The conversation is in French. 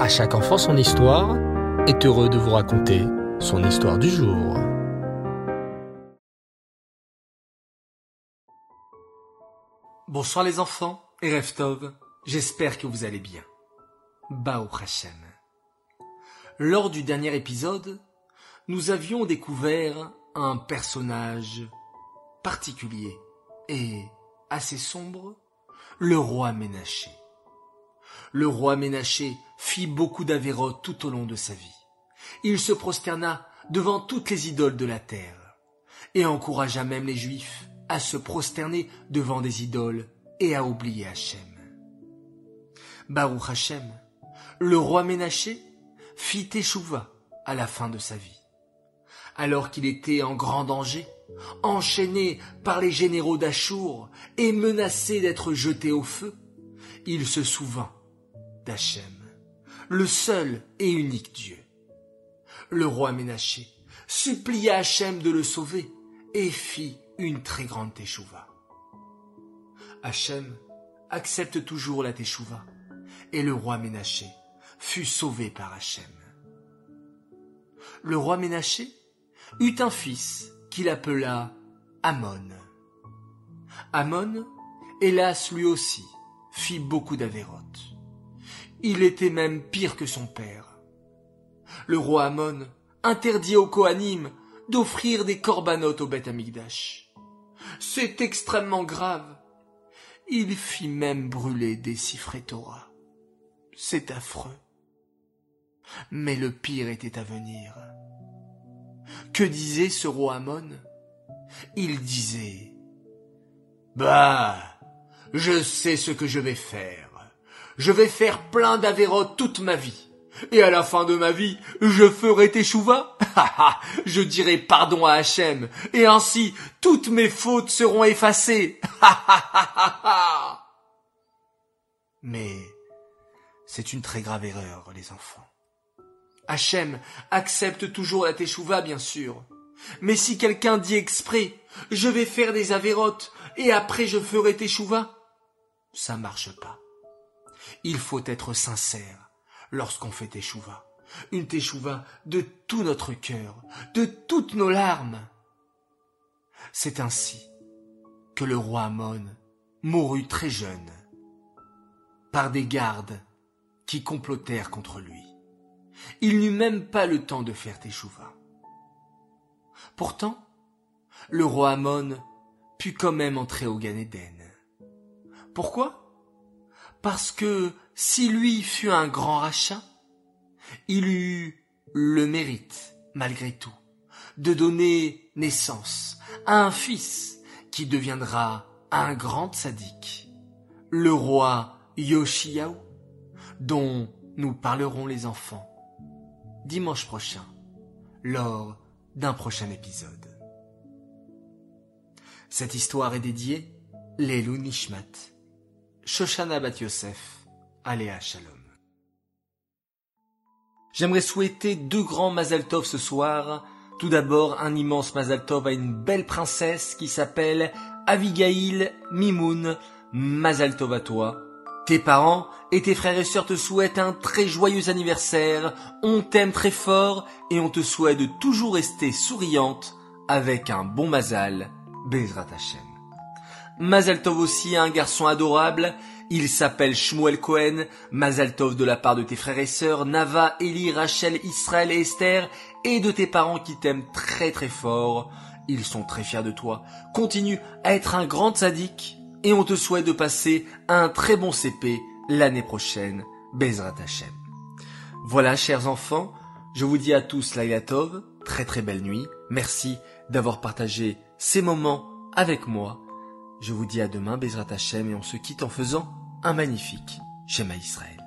À chaque enfant son histoire est heureux de vous raconter son histoire du jour. Bonsoir les enfants et Reftov, j'espère que vous allez bien. Bao Hashem. Lors du dernier épisode, nous avions découvert un personnage particulier et assez sombre, le roi Ménaché. Le roi Ménaché fit beaucoup d'avérotes tout au long de sa vie. Il se prosterna devant toutes les idoles de la terre et encouragea même les Juifs à se prosterner devant des idoles et à oublier Hachem. Baruch Hachem, le roi Ménaché, fit échouva à la fin de sa vie. Alors qu'il était en grand danger, enchaîné par les généraux d'Achour et menacé d'être jeté au feu, il se souvint d'Hachem, le seul et unique Dieu. Le roi Ménaché supplia Hachem de le sauver et fit une très grande teshuva. Hachem accepte toujours la teshuva et le roi Ménaché fut sauvé par Hachem. Le roi Ménaché eut un fils qu'il appela Amon. Amon, hélas lui aussi, fit beaucoup d'avérotes. Il était même pire que son père. Le roi Amon interdit aux Kohanim d'offrir des corbanotes au Beth Amigdash. C'est extrêmement grave. Il fit même brûler des siffrés Torah. C'est affreux. Mais le pire était à venir. Que disait ce roi Amon? Il disait Bah, je sais ce que je vais faire. Je vais faire plein d'avérotes toute ma vie. Et à la fin de ma vie, je ferai teshuva. je dirai pardon à Hachem. Et ainsi, toutes mes fautes seront effacées. Mais c'est une très grave erreur, les enfants. Hachem accepte toujours la teshuva, bien sûr. Mais si quelqu'un dit exprès, je vais faire des avérotes et après je ferai teshuva, ça marche pas. Il faut être sincère lorsqu'on fait teshuva. Une teshuva de tout notre cœur, de toutes nos larmes. C'est ainsi que le roi Amon mourut très jeune par des gardes qui complotèrent contre lui. Il n'eut même pas le temps de faire teshuva. Pourtant, le roi Amon put quand même entrer au Gan Pourquoi? Parce que si lui fut un grand rachat, il eut le mérite, malgré tout, de donner naissance à un fils qui deviendra un grand sadique, le roi Yoshiao, dont nous parlerons les enfants dimanche prochain, lors d'un prochain épisode. Cette histoire est dédiée Lelou Nishmat, Shoshana Bat Yosef, Aléa Shalom. J'aimerais souhaiter deux grands Mazal Tov ce soir. Tout d'abord, un immense Mazal Tov à une belle princesse qui s'appelle Avigail Mimoun. Mazal Tov à toi. Tes parents et tes frères et sœurs te souhaitent un très joyeux anniversaire, on t'aime très fort et on te souhaite de toujours rester souriante avec un bon Mazal, Bezrat Hashem. Mazal Tov aussi un garçon adorable, il s'appelle Shmuel Cohen, Mazal Tov de la part de tes frères et sœurs, Nava, Eli, Rachel, Israël et Esther, et de tes parents qui t'aiment très très fort. Ils sont très fiers de toi. Continue à être un grand sadique et on te souhaite de passer un très bon CP l'année prochaine, Bezrat Hashem. Voilà, chers enfants, je vous dis à tous Tov, très très belle nuit. Merci d'avoir partagé ces moments avec moi. Je vous dis à demain, Bezrat Hashem, et on se quitte en faisant un magnifique schéma Israël.